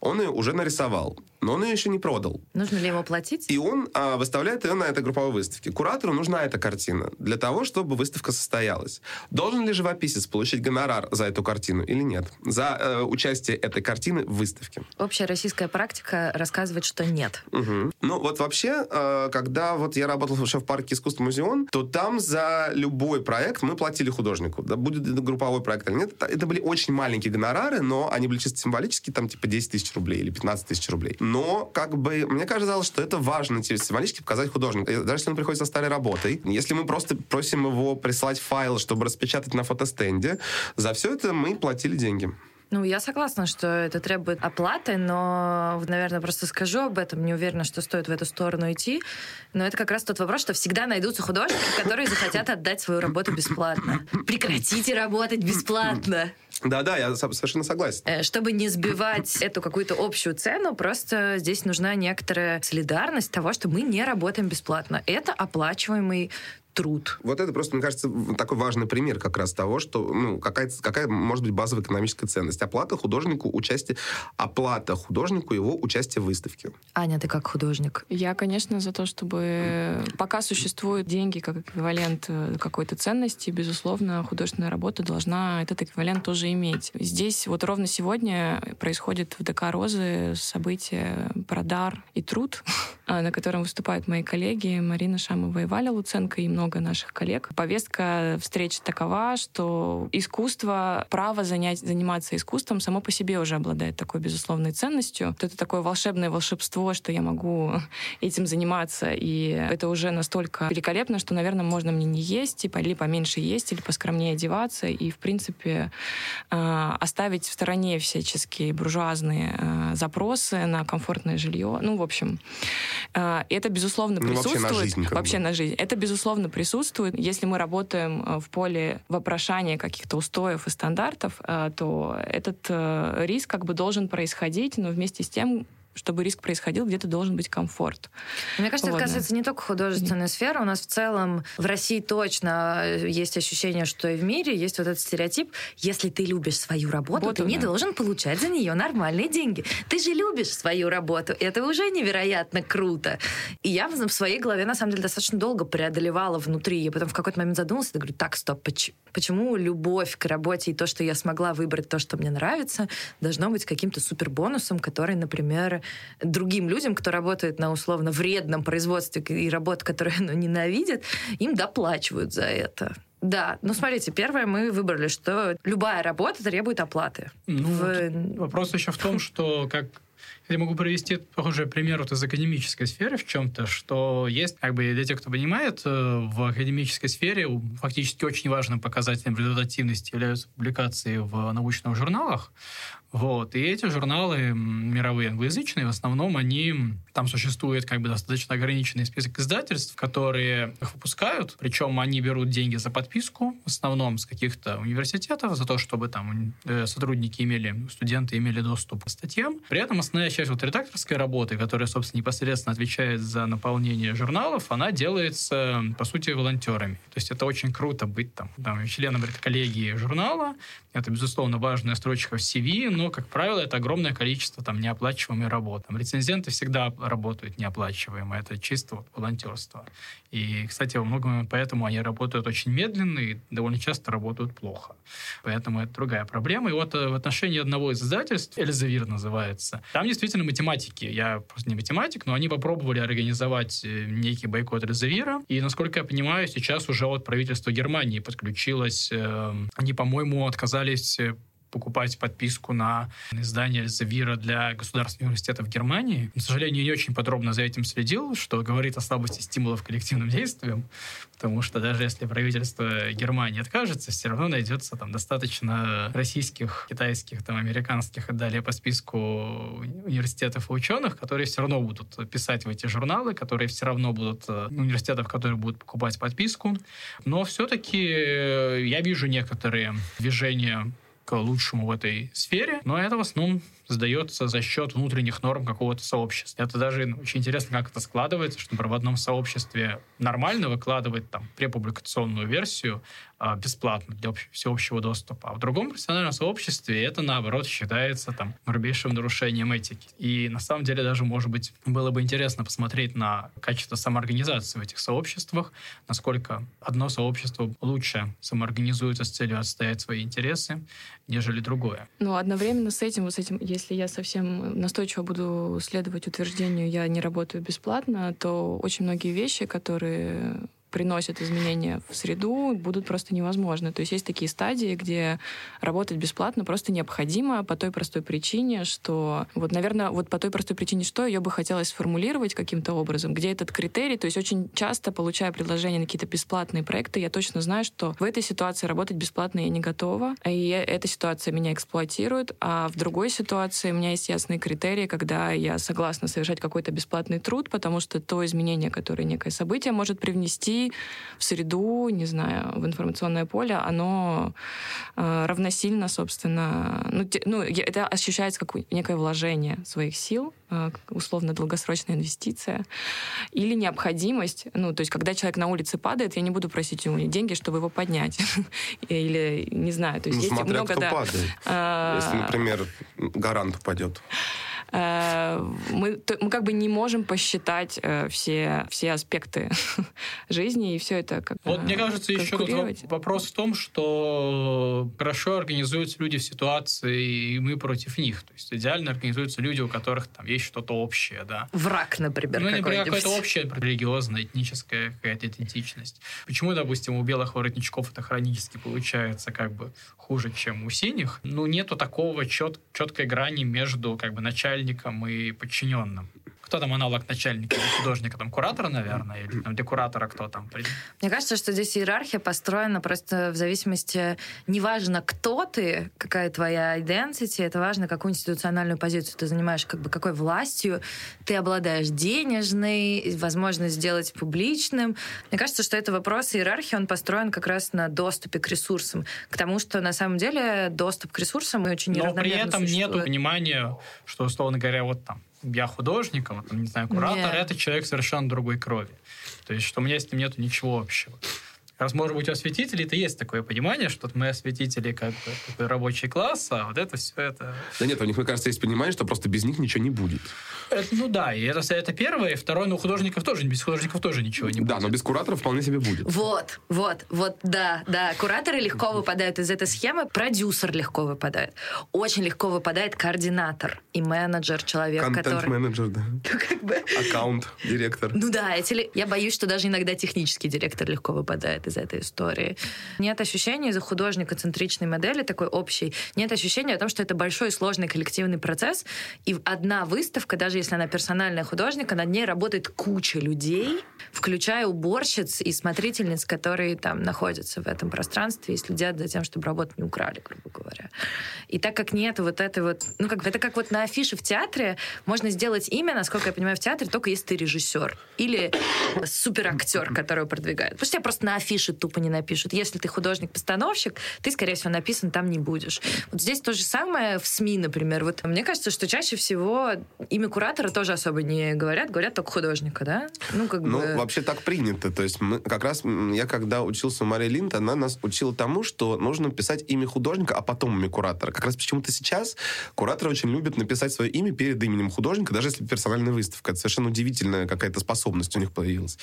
Он ее уже нарисовал, но он ее еще не продал. Нужно ли ему платить? И он а, выставляет ее на этой групповой выставке. Куратору нужна эта картина для того, чтобы выставка состоялась. Должен ли живописец получить гонорар за эту картину или нет? За э, участие этой картины в выставке. Общая российская практика рассказывает, что нет. Угу. Ну, вот вообще, э, когда вот я работал в парке искусств музеон, то там за любой проект мы платили художнику. Да, будет групповой проект или нет. Это были очень маленькие гонорары, но они были чисто символические, там типа 10 тысяч рублей или 15 тысяч рублей. Но, как бы, мне казалось, что это важно символически показать художнику. Даже если он приходит со старой работой, если мы просто просим его прислать файл, чтобы распечатать на фотостенде, за все это мы платили деньги. Ну, я согласна, что это требует оплаты, но, наверное, просто скажу об этом, не уверена, что стоит в эту сторону идти. Но это как раз тот вопрос, что всегда найдутся художники, которые захотят отдать свою работу бесплатно. Прекратите работать бесплатно. Да-да, я совершенно согласен. Э, чтобы не сбивать эту какую-то общую цену, просто здесь нужна некоторая солидарность того, что мы не работаем бесплатно. Это оплачиваемый труд. Вот это просто, мне кажется, такой важный пример как раз того, что, ну, какая, какая может быть базовая экономическая ценность. Оплата художнику участие, оплата художнику его участия в выставке. Аня, ты как художник? Я, конечно, за то, чтобы пока существуют деньги как эквивалент э, какой-то ценности, безусловно, художественная работа должна этот эквивалент тоже иметь. Здесь вот ровно сегодня происходит в ДК «Розы» событие «Продар и труд», *laughs* на котором выступают мои коллеги Марина Шамова и Валя Луценко и много наших коллег. Повестка встречи такова, что искусство, право занять, заниматься искусством само по себе уже обладает такой безусловной ценностью. Это такое волшебное волшебство, что я могу этим заниматься, и это уже настолько великолепно, что, наверное, можно мне не есть, или поменьше есть, или поскромнее одеваться, и, в принципе, а, оставить в стороне всяческие буржуазные а, запросы на комфортное жилье. Ну, в общем, а, это, безусловно, присутствует. Ну, вообще на жизнь. Вообще на жизнь. Это, безусловно, присутствует. Если мы работаем э, в поле вопрошания каких-то устоев и стандартов, э, то этот э, риск как бы должен происходить, но вместе с тем чтобы риск происходил, где-то должен быть комфорт. Мне кажется, вот, это касается не только художественной сферы. У нас в целом в России точно э, есть ощущение, что и в мире есть вот этот стереотип. Если ты любишь свою работу, работу ты не должен получать за нее нормальные деньги. Ты же любишь свою работу. Это уже невероятно круто. И я в своей голове, на самом деле, достаточно долго преодолевала внутри. Я потом в какой-то момент задумалась и говорю, так, стоп, почему любовь к работе и то, что я смогла выбрать то, что мне нравится, должно быть каким-то супер бонусом, который, например, другим людям, кто работает на условно вредном производстве и работу, которую ну, ненавидят, им доплачивают за это. Да, ну смотрите, первое мы выбрали, что любая работа требует оплаты. Ну, в... вот вопрос еще в том, *laughs* что как я могу привести похожий пример вот из академической сферы в чем-то, что есть, как бы для тех, кто понимает, э, в академической сфере фактически очень важным показателем результативности являются публикации в научных журналах. Вот. И эти журналы мировые англоязычные, в основном они... Там существует как бы достаточно ограниченный список издательств, которые их выпускают. Причем они берут деньги за подписку, в основном с каких-то университетов, за то, чтобы там э, сотрудники имели, студенты имели доступ к статьям. При этом основная часть вот редакторской работы, которая, собственно, непосредственно отвечает за наполнение журналов, она делается, по сути, волонтерами. То есть это очень круто быть там, там членом коллегии журнала. Это, безусловно, важная строчка в CV, но как правило, это огромное количество там неоплачиваемой работы. Там, рецензенты всегда работают неоплачиваемо, это чисто волонтерство. И, кстати, во многом поэтому они работают очень медленно и довольно часто работают плохо. Поэтому это другая проблема. И вот э, в отношении одного из издательств, Эльзавир называется, там действительно математики. Я просто не математик, но они попробовали организовать э, некий бойкот Эльзавира. И, насколько я понимаю, сейчас уже вот правительство Германии подключилось. Э, они, по-моему, отказались покупать подписку на издание Эльзавира для государственных университетов Германии. К сожалению, не очень подробно за этим следил, что говорит о слабости стимулов коллективным действиям, потому что даже если правительство Германии откажется, все равно найдется там достаточно российских, китайских, там, американских и далее по списку университетов и ученых, которые все равно будут писать в эти журналы, которые все равно будут э, университетов, которые будут покупать подписку. Но все-таки я вижу некоторые движения к лучшему в этой сфере, но это в основном сдается за счет внутренних норм какого-то сообщества. Это даже ну, очень интересно, как это складывается, что, например, в одном сообществе нормально выкладывать там препубликационную версию а, бесплатно для всеобщего доступа, а в другом профессиональном сообществе это, наоборот, считается там грубейшим нарушением этики. И на самом деле даже, может быть, было бы интересно посмотреть на качество самоорганизации в этих сообществах, насколько одно сообщество лучше самоорганизуется с целью отстоять свои интересы, нежели другое. Ну, одновременно с этим, вот с этим если я совсем настойчиво буду следовать утверждению, я не работаю бесплатно, то очень многие вещи, которые приносят изменения в среду, будут просто невозможны. То есть есть такие стадии, где работать бесплатно просто необходимо по той простой причине, что вот, наверное, вот по той простой причине, что ее бы хотелось сформулировать каким-то образом, где этот критерий, то есть очень часто, получая предложения на какие-то бесплатные проекты, я точно знаю, что в этой ситуации работать бесплатно я не готова, и эта ситуация меня эксплуатирует, а в другой ситуации у меня есть ясные критерии, когда я согласна совершать какой-то бесплатный труд, потому что то изменение, которое некое событие может привнести в среду, не знаю, в информационное поле, оно э, равносильно, собственно, ну, те, ну, это ощущается как некое вложение своих сил, э, условно долгосрочная инвестиция, или необходимость, ну, то есть когда человек на улице падает, я не буду просить у него деньги, чтобы его поднять. *laughs* Или, не знаю, то есть ну, есть много, кто да. падает. А, Если, например, гарант упадет. Э, мы, мы как бы не можем посчитать э, все, все аспекты *laughs* жизни и все это как Вот мне кажется, еще тут вопрос в том, что хорошо организуются люди в ситуации, и мы против них. То есть идеально организуются люди, у которых там есть что-то общее, да. Враг, например, Ну, например, какая-то общая религиозная, этническая какая-то идентичность. Почему, допустим, у белых воротничков это хронически получается как бы хуже, чем у синих? Ну, нету такого чет, четкой грани между как бы начальником и подчиненным кто там аналог начальника или художника, там куратора, наверное, или там декоратора кто там? Мне кажется, что здесь иерархия построена просто в зависимости, неважно, кто ты, какая твоя identity, это важно, какую институциональную позицию ты занимаешь, как бы какой властью ты обладаешь денежной, возможность сделать публичным. Мне кажется, что это вопрос иерархии, он построен как раз на доступе к ресурсам, к тому, что на самом деле доступ к ресурсам очень неравномерно Но при этом нет понимания, что, условно говоря, вот там я художник, а там, не знаю, куратор, Нет. это человек совершенно другой крови. То есть, что у меня с ним нет ничего общего. Раз, может быть, у осветителей-то есть такое понимание, что мы осветители как бы такой рабочий класс, а вот это все это... Да нет, у них, мне кажется, есть понимание, что просто без них ничего не будет. Это, ну да, и это, это первое. И второе, ну, у художников тоже, без художников тоже ничего не будет. Да, но без куратора вполне себе будет. Вот, вот, вот, да, да. Кураторы легко выпадают из этой схемы, продюсер легко выпадает. Очень легко выпадает координатор и менеджер, человек, Контент который... менеджер, да. *laughs* Ну, как бы... Аккаунт, директор. Ну да, эти... я боюсь, что даже иногда технический директор легко выпадает из этой истории. Нет ощущения из-за художника-центричной модели, такой общей, нет ощущения о том, что это большой сложный коллективный процесс, и одна выставка, даже если она персональная художника, над ней работает куча людей, включая уборщиц и смотрительниц, которые там находятся в этом пространстве и следят за тем, чтобы работу не украли, грубо говоря. И так как нет вот этой вот... Ну, как это как вот на афише в театре можно сделать имя, насколько я понимаю, в театре, только если ты режиссер или суперактер, который продвигает. Потому что тебя просто на афише тупо не напишут пишут. Если ты художник-постановщик, ты, скорее всего, написан там не будешь. Вот здесь то же самое в СМИ, например. Вот мне кажется, что чаще всего имя куратора тоже особо не говорят, говорят только художника, да? Ну, как ну бы... вообще так принято. То есть мы, как раз я, когда учился у Марии Линд, она нас учила тому, что нужно писать имя художника, а потом имя куратора. Как раз почему-то сейчас кураторы очень любят написать свое имя перед именем художника, даже если персональная выставка. Это совершенно удивительная какая-то способность у них появилась.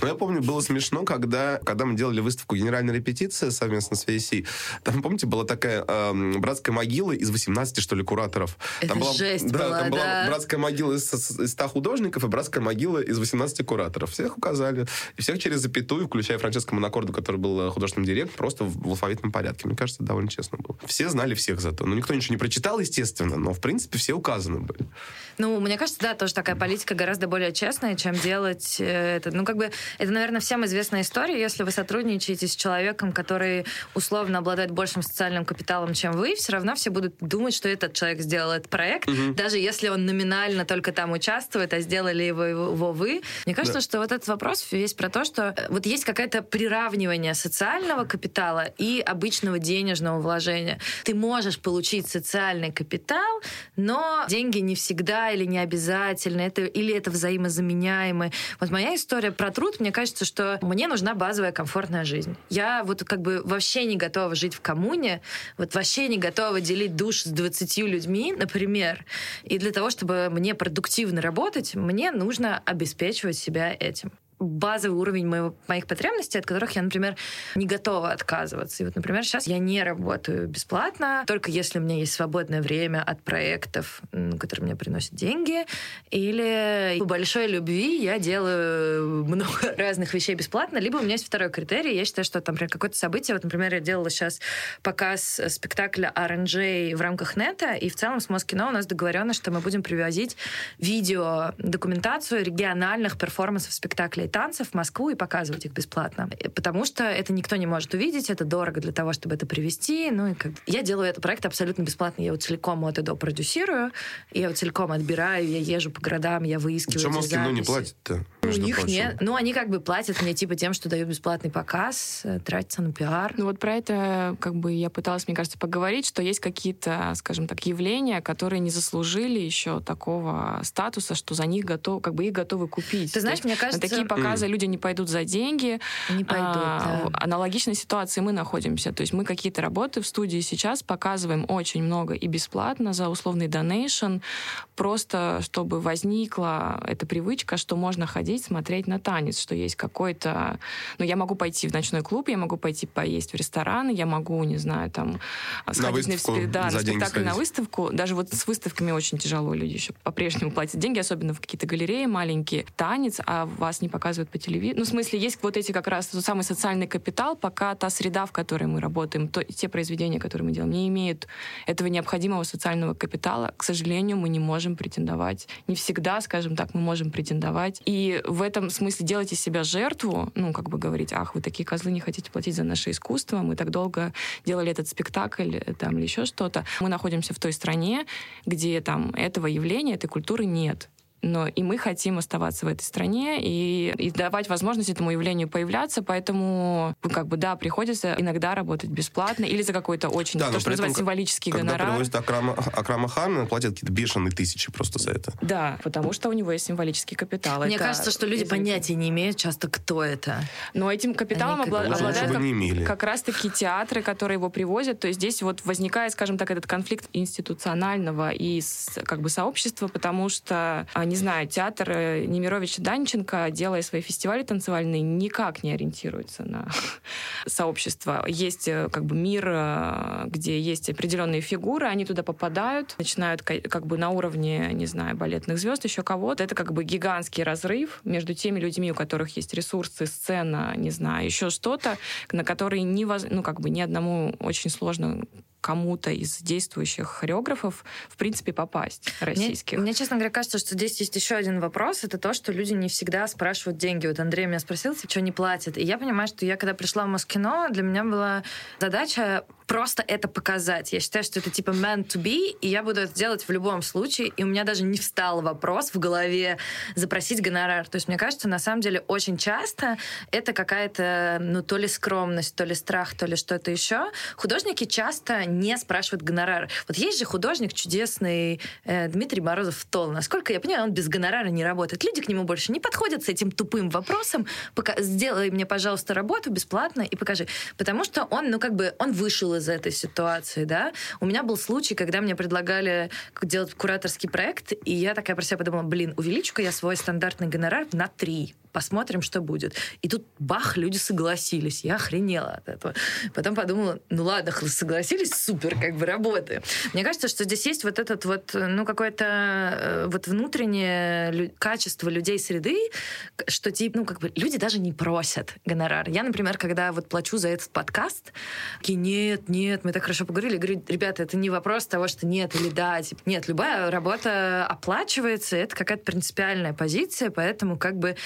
Но я помню, было смешно, когда, когда мы делали выставку генеральная репетиция совместно с VSC. Там, помните, была такая э, братская могила из 18, что ли, кураторов. Это там была, жесть да, была, там да. была братская могила из, из 100 художников и братская могила из 18 кураторов. Всех указали. И всех через запятую, включая Франческо Монакорду, который был э, художественным директором, просто в, в алфавитном порядке. Мне кажется, довольно честно было. Все знали всех зато. Ну, никто ничего не прочитал, естественно, но, в принципе, все указаны были. Ну, мне кажется, да, тоже такая политика гораздо более честная, чем делать э, это. Ну, как бы, это, наверное, всем известная история, если вы сотрудничаете с человеком, который условно обладает большим социальным капиталом, чем вы, все равно все будут думать, что этот человек сделал этот проект, угу. даже если он номинально только там участвует, а сделали его, его вы. Мне кажется, да. что вот этот вопрос весь про то, что э, вот есть какое-то приравнивание социального капитала и обычного денежного вложения. Ты можешь получить социальный капитал, но деньги не всегда или не обязательно, это, или это взаимозаменяемые. Вот моя история про труд, мне кажется, что мне нужна базовая комфортная жизнь. Я вот как бы вообще не готова жить в коммуне, вот вообще не готова делить душ с 20 людьми, например. И для того, чтобы мне продуктивно работать, мне нужно обеспечивать себя этим базовый уровень моего, моих потребностей, от которых я, например, не готова отказываться. И вот, например, сейчас я не работаю бесплатно, только если у меня есть свободное время от проектов, которые мне приносят деньги, или по большой любви я делаю много *laughs* разных вещей бесплатно, либо у меня есть второй критерий. Я считаю, что, там, например, какое-то событие, вот, например, я делала сейчас показ спектакля RNJ в рамках нета, и в целом с Москино у нас договорено, что мы будем привозить видео, документацию региональных перформансов спектакля и танцев в Москву и показывать их бесплатно. Потому что это никто не может увидеть, это дорого для того, чтобы это привести. Ну и как... Я делаю этот проект абсолютно бесплатно. Я его целиком от и до продюсирую, я его целиком отбираю, я езжу по городам, я выискиваю Почему эти кино не записи. платит-то? У между них прочим? нет. Ну, они как бы платят мне типа тем, что дают бесплатный показ, э, тратятся на пиар. Ну вот про это как бы я пыталась, мне кажется, поговорить, что есть какие-то, скажем так, явления, которые не заслужили еще такого статуса, что за них готов, как бы их готовы купить. Ты знаешь, мне кажется... Такие показы люди не пойдут за деньги. Не пойдут, А, да. В аналогичной ситуации мы находимся. То есть мы какие-то работы в студии сейчас показываем очень много и бесплатно за условный донейшн, просто чтобы возникла эта привычка, что можно ходить, смотреть на танец, что есть какой-то... Ну, я могу пойти в ночной клуб, я могу пойти поесть в ресторан, я могу, не знаю, там, сходить выставку спе- да, на спектакль, на сходить. выставку. Даже вот с выставками очень тяжело люди еще по-прежнему платят деньги, особенно в какие-то галереи маленькие. Танец, а вас не показывают по телевизору. Ну, в смысле, есть вот эти как раз тот самый социальный капитал, пока та среда, в которой мы работаем, то, те произведения, которые мы делаем, не имеют этого необходимого социального капитала. К сожалению, мы не можем претендовать. Не всегда, скажем так, мы можем претендовать. И в этом смысле делать из себя жертву, ну, как бы говорить, ах, вы такие козлы, не хотите платить за наше искусство, мы так долго делали этот спектакль э, там, или еще что-то. Мы находимся в той стране, где там этого явления, этой культуры нет. Но и мы хотим оставаться в этой стране и, и давать возможность этому явлению появляться, поэтому ну, как бы да, приходится иногда работать бесплатно или за какой-то очень Да, то, но что называется символический Когда гонорар. привозят Акрама, Акрама Хана, платят какие-то бешеные тысячи просто за это. Да, потому что у него есть символический капитал. Мне Это кажется, что люди понятия не имеют часто, кто это. Но этим капиталом Они обла- обладают как, имели. как раз-таки театры, которые его привозят. То есть здесь вот возникает, скажем так, этот конфликт институционального и с- как бы сообщества, потому что, не знаю, театр э, Немировича Данченко, делая свои фестивали танцевальные, никак не ориентируется на *laughs* сообщество. Есть э, как бы мир, э, где есть определенные фигуры, они туда попадают, начинают ка- как бы на уровне, не знаю, балетных звезд, еще кого-то. Это как бы гигантский разрыв между теми людьми, у которых есть ресурсы, сцена, не знаю, еще что-то, на которые ну, как бы ни одному очень сложно кому-то из действующих хореографов, в принципе, попасть Мне, российских. мне, честно говоря, кажется, что здесь есть еще один вопрос. Это то, что люди не всегда спрашивают деньги. Вот Андрей меня спросил, типа, что не платят. И я понимаю, что я, когда пришла в Москино, для меня была задача просто это показать. Я считаю, что это типа meant to be, и я буду это делать в любом случае. И у меня даже не встал вопрос в голове запросить гонорар. То есть, мне кажется, на самом деле очень часто это какая-то, ну, то ли скромность, то ли страх, то ли что-то еще. Художники часто не спрашивают гонорар. Вот есть же художник чудесный э, Дмитрий Морозов Тол. Насколько я понимаю, он без гонорара не работает. Люди к нему больше не подходят с этим тупым вопросом. Пока, сделай мне, пожалуйста, работу бесплатно и покажи. Потому что он, ну, как бы, он вышел из этой ситуации, да. У меня был случай, когда мне предлагали делать кураторский проект, и я такая про себя подумала, блин, увеличу-ка я свой стандартный гонорар на три посмотрим, что будет. И тут бах, люди согласились. Я охренела от этого. Потом подумала, ну ладно, согласились, супер, как бы работаем. Мне кажется, что здесь есть вот этот вот, ну, какое-то э, вот внутреннее качество людей среды, что типа, ну, как бы люди даже не просят гонорар. Я, например, когда вот плачу за этот подкаст, такие, нет, нет, мы так хорошо поговорили, я говорю, ребята, это не вопрос того, что нет или да, типа, нет, любая работа оплачивается, это какая-то принципиальная позиция, поэтому как бы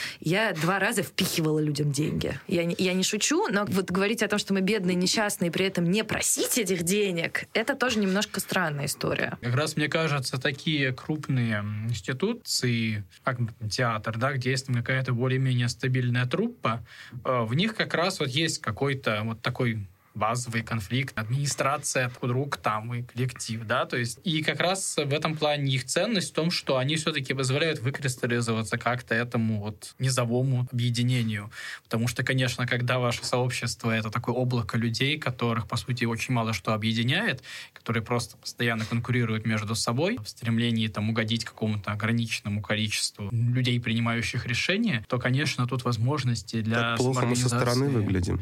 два раза впихивала людям деньги. Я не, я не шучу, но вот говорить о том, что мы бедные, несчастные, при этом не просить этих денег, это тоже немножко странная история. Как раз, мне кажется, такие крупные институции, как театр, да, где есть какая-то более-менее стабильная труппа, э, в них как раз вот есть какой-то вот такой базовый конфликт, администрация, друг там и коллектив, да, то есть и как раз в этом плане их ценность в том, что они все-таки позволяют выкристаллизоваться как-то этому вот низовому объединению, потому что, конечно, когда ваше сообщество это такое облако людей, которых, по сути, очень мало что объединяет, которые просто постоянно конкурируют между собой в стремлении там угодить какому-то ограниченному количеству людей, принимающих решения, то, конечно, тут возможности для Как плохо мы со стороны выглядим.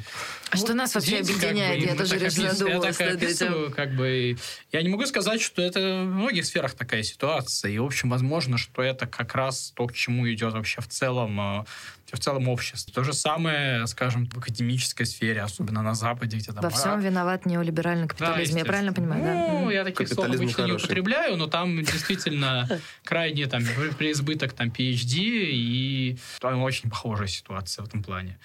А что нас вообще Видите, бы, я тоже так опис- Я так описываю, как бы... Я не могу сказать, что это в многих сферах такая ситуация. И, в общем, возможно, что это как раз то, к чему идет вообще в целом э, в целом общество. То же самое, скажем, в академической сфере, особенно на Западе, где там... Во всем виноват неолиберальный капитализм. я правильно понимаю, ну, да? я таких слов обычно не употребляю, но там действительно *laughs* крайне там преизбыток там PhD, и там очень похожая ситуация в этом плане.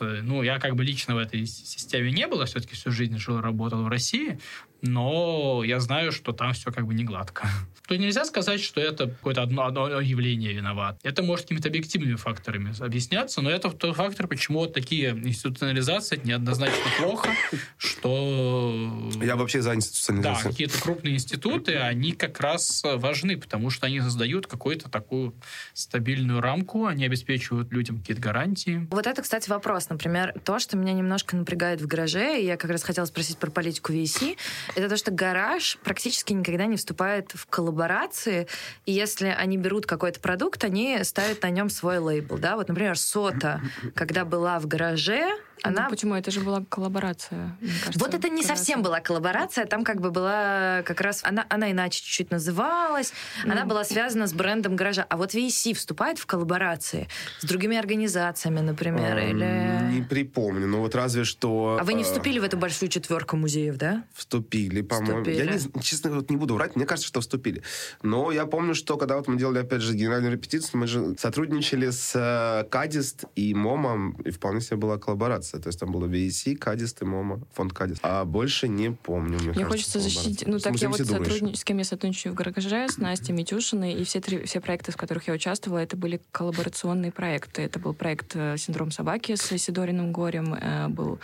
Ну, я как бы лично в этой системе не было, все-таки всю жизнь жил, работал в России, но я знаю, что там все как бы не гладко. *laughs* То нельзя сказать, что это какое-то одно, одно явление виноват. Это может какими-то объективными факторами объясняться, но это тот фактор, почему вот такие институционализации неоднозначно плохо, что... Я вообще за институционализацию. Да, какие-то крупные институты, они как раз важны, потому что они создают какую-то такую стабильную рамку, они обеспечивают людям какие-то гарантии. Вот это, кстати, вопрос. Например, то, что меня немножко напрягает в гараже, и я как раз хотела спросить про политику VC, это то, что гараж практически никогда не вступает в коллаборации, и если они берут какой-то продукт, они ставят на нем свой лейбл, да, вот, например, сота, когда была в гараже, она... Ну, почему? Это же была коллаборация. Кажется, вот это не совсем была коллаборация, там как бы была как раз... Она, она иначе чуть-чуть называлась, ну. она была связана с брендом гаража. А вот V-A-C вступает в коллаборации с другими организациями, например, а, или... Не припомню, но вот разве что... А вы не а, вступили в эту большую четверку музеев, да? Вступили, по-моему. Я, не, честно, вот не буду врать, мне кажется, что вступили. Но я помню, что когда вот мы делали, опять же, генеральную репетицию, мы же сотрудничали с э, Kadist и Момом, и вполне себе была коллаборация коллаборация. То есть там было V-A-C, Kadist и МОМА, фонд Kadist. А больше не помню. Мне, мне хочется защитить... Ну, так я вот сотрудни... с кем я сотрудничаю в Гараже, с Настей Митюшиной, и все, три, все проекты, в которых я участвовала, это были коллаборационные проекты. Это был проект э, «Синдром собаки» с Сидориным Горем, э, был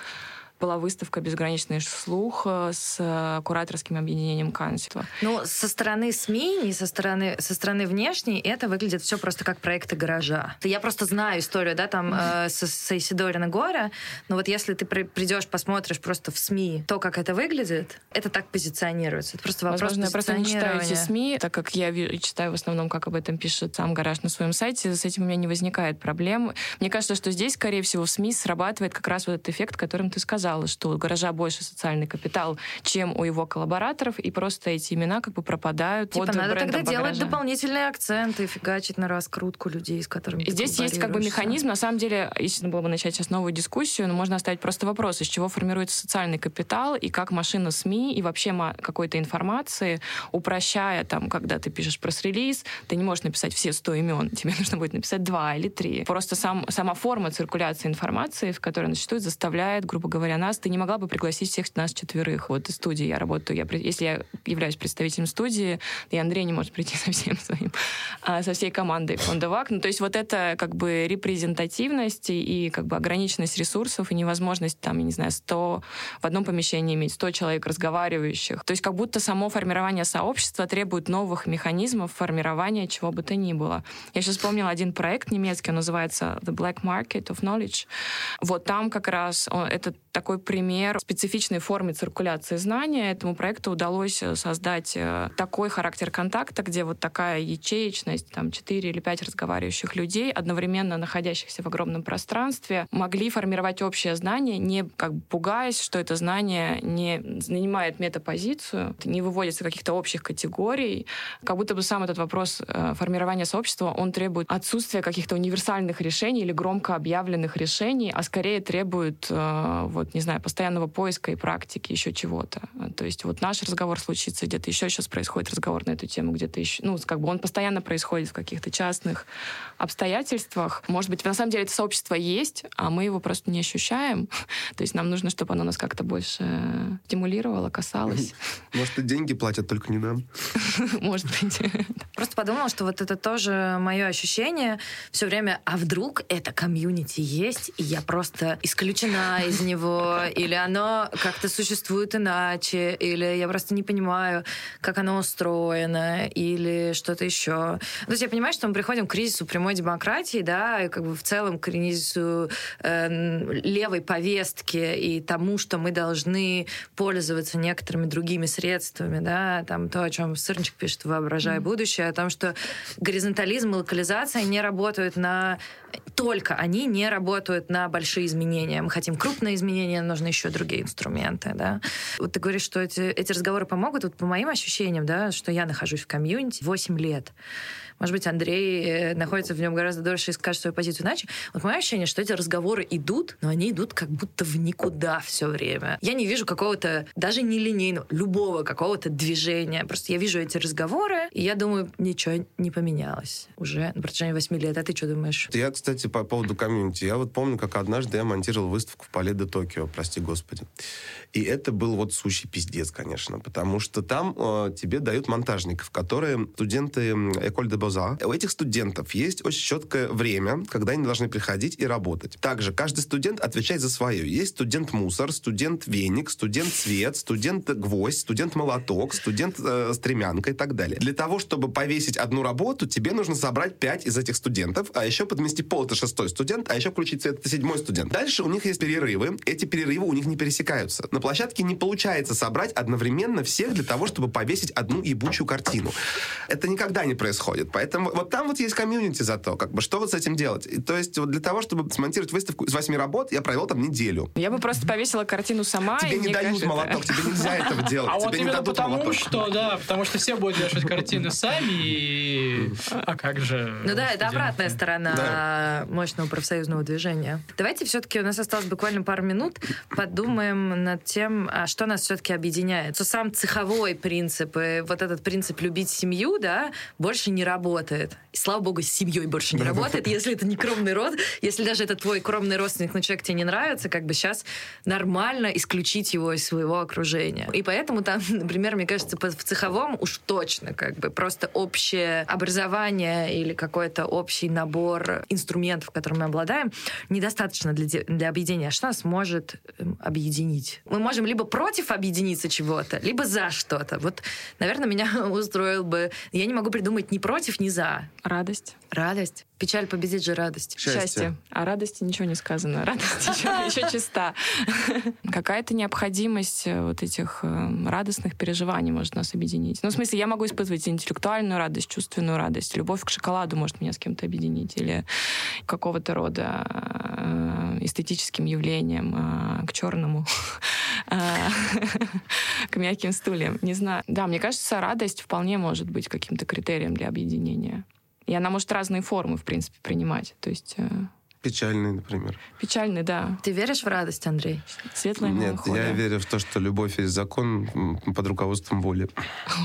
была выставка «Безграничный слух» с э, кураторским объединением канцлера. Ну, со стороны СМИ, не со стороны, со стороны внешней, это выглядит все просто как проекты гаража. Я просто знаю историю, да, там, э, с, с Исидорина Горя, но вот если ты при, придешь, посмотришь просто в СМИ то, как это выглядит, это так позиционируется. Это просто вопрос Возможно, я просто не читаю эти СМИ, так как я читаю в основном, как об этом пишет сам гараж на своем сайте, с этим у меня не возникает проблем. Мне кажется, что здесь, скорее всего, в СМИ срабатывает как раз вот этот эффект, которым ты сказал сказала, что у гаража больше социальный капитал, чем у его коллабораторов, и просто эти имена как бы пропадают типа, под надо тогда делать гаража. дополнительные акценты, фигачить на раскрутку людей, с которыми Здесь есть как бы механизм. На самом деле, если было бы начать сейчас новую дискуссию, но можно оставить просто вопрос, из чего формируется социальный капитал и как машина СМИ и вообще какой-то информации, упрощая там, когда ты пишешь пресс-релиз, ты не можешь написать все 100 имен, тебе *laughs* нужно будет написать два или три. Просто сам, сама форма циркуляции информации, в которой она существует, заставляет, грубо говоря, нас, ты не могла бы пригласить всех нас четверых. Вот из студии я работаю. Я, если я являюсь представителем студии, и Андрей не может прийти *laughs* со всем своим, а со всей командой фонда ВАК. Ну, то есть вот это как бы репрезентативность и, и как бы ограниченность ресурсов и невозможность там, я не знаю, 100 в одном помещении иметь 100 человек разговаривающих. То есть как будто само формирование сообщества требует новых механизмов формирования чего бы то ни было. Я сейчас вспомнила один проект немецкий, он называется The Black Market of Knowledge. Вот там как раз он, это так такой пример специфичной формы циркуляции знания. Этому проекту удалось э, создать э, такой характер контакта, где вот такая ячеечность, там 4 или 5 разговаривающих людей, одновременно находящихся в огромном пространстве, могли формировать общее знание, не как бы пугаясь, что это знание не занимает метапозицию, не выводится каких-то общих категорий. Как будто бы сам этот вопрос э, формирования сообщества, он требует отсутствия каких-то универсальных решений или громко объявленных решений, а скорее требует вот не знаю, постоянного поиска и практики, еще чего-то. То есть вот наш разговор случится где-то еще сейчас происходит разговор на эту тему, где-то еще, ну, как бы он постоянно происходит в каких-то частных обстоятельствах. Может быть, на самом деле это сообщество есть, а мы его просто не ощущаем. *laughs* То есть нам нужно, чтобы оно нас как-то больше стимулировало, касалось. *laughs* Может, и деньги платят, только не нам. *laughs* Может быть. Просто подумала, что вот это тоже мое ощущение все время, а вдруг это комьюнити есть, и я просто исключена из него, или оно как-то существует иначе, или я просто не понимаю, как оно устроено, или что-то еще. То есть я понимаю, что мы приходим к кризису прямой демократии, да, и как бы в целом к кризису э, левой повестки и тому, что мы должны пользоваться некоторыми другими средствами, да, там то, о чем Сырничек пишет «Воображая mm-hmm. будущее», о том, что горизонтализм и локализация не работают на... Только они не работают на большие изменения. Мы хотим крупные изменения, нужны еще другие инструменты, да. Вот ты говоришь, что эти, эти разговоры помогут. Вот по моим ощущениям, да, что я нахожусь в комьюнити 8 лет. Может быть, Андрей э, находится в нем гораздо дольше и скажет свою позицию иначе. Вот мое ощущение, что эти разговоры идут, но они идут как будто в никуда все время. Я не вижу какого-то, даже не линейного, любого какого-то движения. Просто я вижу эти разговоры, и я думаю, ничего не поменялось уже на протяжении восьми лет. А ты что думаешь? Я, кстати, по поводу комьюнити. Я вот помню, как однажды я монтировал выставку в Пале Токио, прости господи. И это был вот сущий пиздец, конечно, потому что там э, тебе дают монтажников, которые студенты Эколь де Боза. У этих студентов есть очень четкое время, когда они должны приходить и работать. Также каждый студент отвечает за свое. Есть студент-мусор, студент-веник, студент-цвет, студент-гвоздь, студент-молоток, студент-стремянка э, и так далее. Для того, чтобы повесить одну работу, тебе нужно собрать пять из этих студентов, а еще подмести пол это шестой студент, а еще включить цвет это седьмой студент. Дальше у них есть перерывы. Эти перерывы у них не пересекаются. На площадке не получается собрать одновременно всех для того, чтобы повесить одну ебучую картину. Это никогда не происходит. Поэтому вот там вот есть комьюнити зато. Как бы что вот с этим делать? И, то есть вот для того, чтобы смонтировать выставку из восьми работ, я провел там неделю. Я бы просто повесила картину сама. Тебе не дают кажется, молоток, тебе нельзя этого *laughs* делать. А тебе вот не именно дадут потому молоток. что, да, потому что все будут вешать картины сами, и... А как же... Ну да, это обратная сторона Да. мощного профсоюзного движения. Давайте все-таки, у нас осталось буквально пару минут, подумаем над тем, а что нас все-таки объединяет. Что сам цеховой принцип, и вот этот принцип любить семью, да, больше не работает. И слава богу, с семьей больше не работает, если это не кровный род, если даже это твой кровный родственник, но человек тебе не нравится, как бы сейчас нормально исключить его из своего окружения. И поэтому там, *laughs* например, мне кажется, в цеховом уж точно как бы просто общее образование или какой-то общий набор инструментов, которыми мы обладаем, недостаточно для, для объединения. Что нас может эм, объединить? Мы можем либо против объединиться чего-то, либо за что-то. Вот, наверное, меня *laughs* устроил бы... Я не могу придумать ни против, ни за. Радость. Радость. Печаль победит же радость. Счастье. Счастье. О радости ничего не сказано. Радость еще, *laughs* еще чиста. Какая-то необходимость э, вот этих э, радостных переживаний может нас объединить. Ну, в смысле, я могу испытывать интеллектуальную радость, чувственную радость. Любовь к шоколаду может меня с кем-то объединить. Или какого-то рода э, эстетическим явлением, к черному, *laughs* *laughs* к мягким стульям. Не знаю. Да, мне кажется, радость вполне может быть каким-то критерием для объединения. И она может разные формы, в принципе, принимать. То есть э, Печальный, например. печальный, да. Ты веришь в радость, Андрей? Светлая Нет, меланхолия. я верю в то, что любовь есть закон под руководством воли.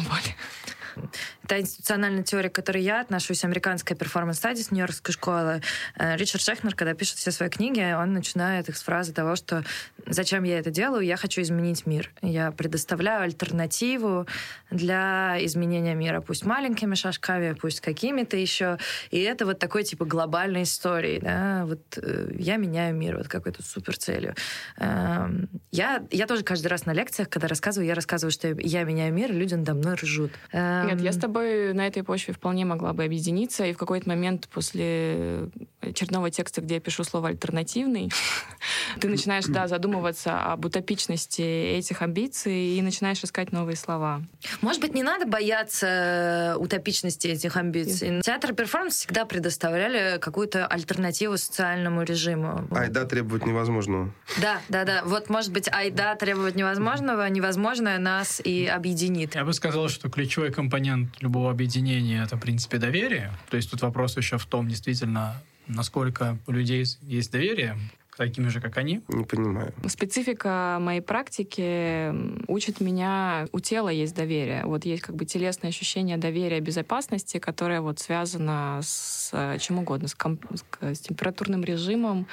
Воля. Та институциональная теория, к которой я отношусь, американская performance studies Нью-Йоркской школы. Э, Ричард Шехнер, когда пишет все свои книги, он начинает их с фразы того, что «Зачем я это делаю? Я хочу изменить мир. Я предоставляю альтернативу для изменения мира. Пусть маленькими шажками, пусть какими-то еще. И это вот такой типа глобальной истории. Да? Вот э, я меняю мир вот какой-то супер целью. Эм, я, я тоже каждый раз на лекциях, когда рассказываю, я рассказываю, что я меняю мир, люди надо мной ржут. Эм, Нет, я с тобой на этой почве вполне могла бы объединиться, и в какой-то момент после очередного текста, где я пишу слово «альтернативный», *laughs* ты начинаешь, да, задумываться об утопичности этих амбиций и начинаешь искать новые слова. Может быть, не надо бояться э, утопичности этих амбиций. Театр и перформанс всегда предоставляли какую-то альтернативу социальному режиму. Айда требовать невозможного. Да, да, да. Вот, может быть, айда требовать невозможного, невозможное нас и объединит. Я бы сказал, что ключевой компонент любого объединения — это, в принципе, доверие. То есть тут вопрос еще в том, действительно, насколько у людей есть доверие к таким же, как они. Не понимаю. Специфика моей практики учит меня, у тела есть доверие. Вот есть как бы телесное ощущение доверия, безопасности, которое вот связано с э, чем угодно, с, комп- с температурным режимом,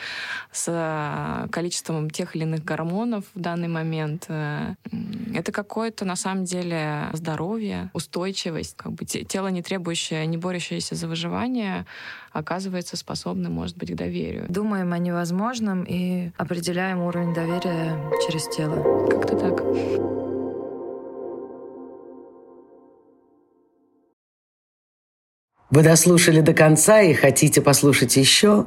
с э, количеством тех или иных гормонов в данный момент. Э, Это какое-то, на самом деле, здоровье, устойчивость. Как бы те- тело, не требующее, не борющееся за выживание, оказывается способным, может быть, к доверию. Думаем о невозможном и определяем уровень доверия через тело. Как-то так. Вы дослушали до конца и хотите послушать еще?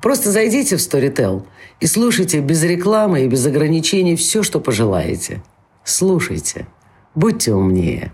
Просто зайдите в Storytel и слушайте без рекламы и без ограничений все, что пожелаете. Слушайте. Будьте умнее.